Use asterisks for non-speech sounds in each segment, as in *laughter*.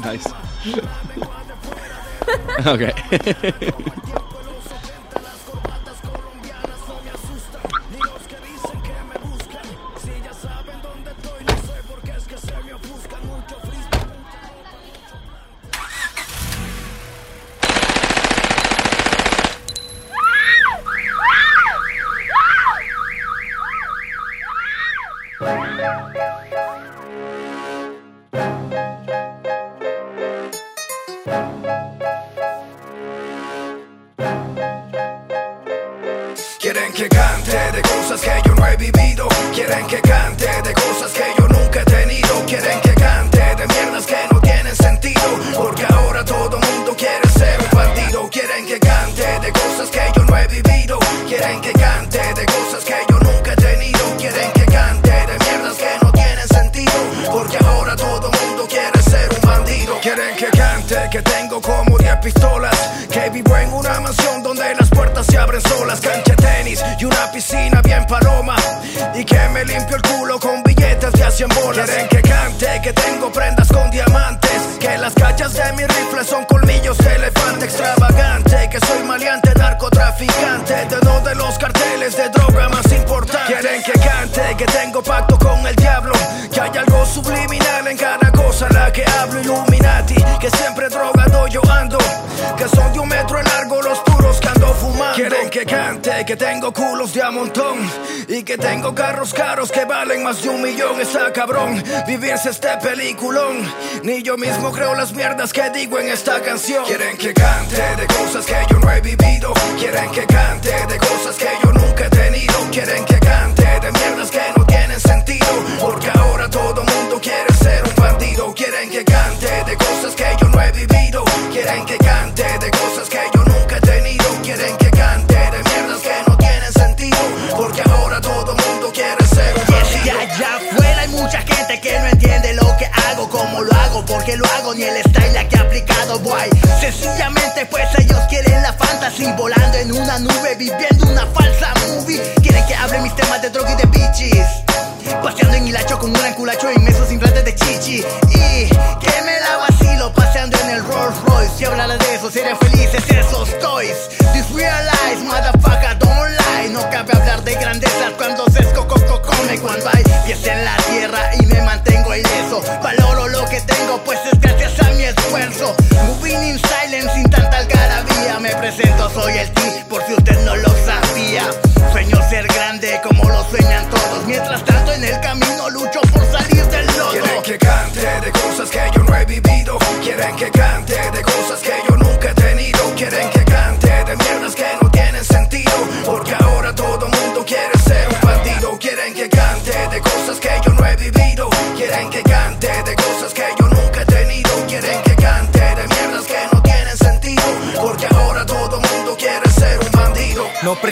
nice. *laughs* okay. *laughs* Quieren que cante de cosas que yo no he vivido. Quieren que cante de cosas Quieren que cante que tengo como 10 pistolas. Que vivo en una mansión donde las puertas se abren solas. Cancha tenis y una piscina bien paloma. Y que me limpio el culo con billetes de a 100 bolas. Quieren que cante que tengo prendas con diamantes. Que las cachas de mi rifle son colmillos de elefante extravagante. Que soy maleante, narcotraficante. De uno de los carteles de droga más importantes. Quieren que cante que tengo pacto con el diablo. Que hay algo subliminal en cada cosa a la que hablo. Illuminati, Son de un metro de largo los puros que ando fumando. Quieren que cante que tengo culos de a montón. Y que tengo carros caros que valen más de un millón. Está cabrón vivirse este peliculón. Ni yo mismo creo las mierdas que digo en esta canción. Quieren que cante de cosas que yo no he vivido. Quieren que cante de cosas que yo nunca he tenido. Quieren que cante de mierdas que no el style que he aplicado, boy. Sencillamente, pues ellos quieren la fantasy, volando en una nube, viviendo una falsa movie. Quieren que hable mis temas de droga y de bitches. Paseando en hilacho con un enculacho inmensos implantes de chichi. Y que me la vacilo paseando en el Rolls Royce. Si hablara de eso, serían felices esos toys. Disrealize, motherfucker, don't lie. No cabe hablar de grandezas cuando se coco come. Cuando hay pies en la tierra y me mantengo ileso. Valoro lo que tengo, pues es Moving in silence, sin tanta algarabía. Me presento, soy el T,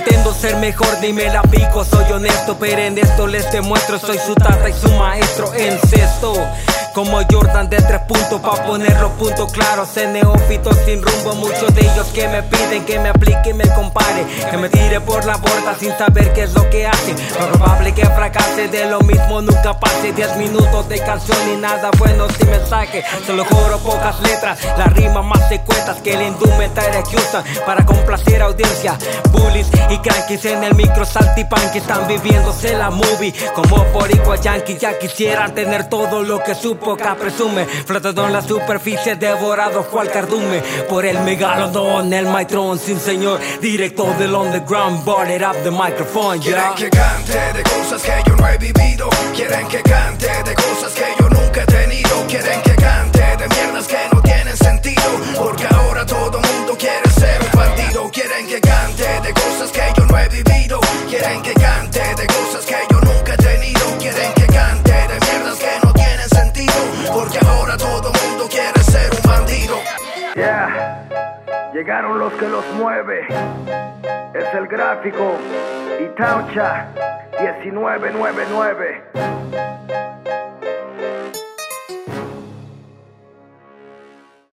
pretendo ser mejor ni me la pico, soy honesto, pero en esto les demuestro, soy su tata y su maestro en cesto. Como Jordan de tres puntos pa' poner los puntos claros. En neófitos sin rumbo, muchos de ellos que me piden Que me aplique y me compare. Que me tire por la borda sin saber qué es lo que hace. Lo probable que fracase de lo mismo nunca pase. Diez minutos de canción y nada bueno sin mensaje Solo coro pocas letras, las rimas más secuetas Que el indumentaria que usan para complacer audiencia. Bullies y crankies en el micro saltipan que están viviéndose la movie. Como por igual yankee ya quisieran tener todo lo que su poca presume Flotando en la superficie devorados cual cardume Por el megalodón, el maitrón sin señor Directo del underground, boarded up the microphone, Quieren yeah que cante de cosas que yo no he vivido. Quieren que cante de cosas que yo nunca he tenido. Quieren que cante de mierdas que no tienen sentido. Porque ahora todo llegaron los que los mueve. Es el gráfico y Taucha 1999.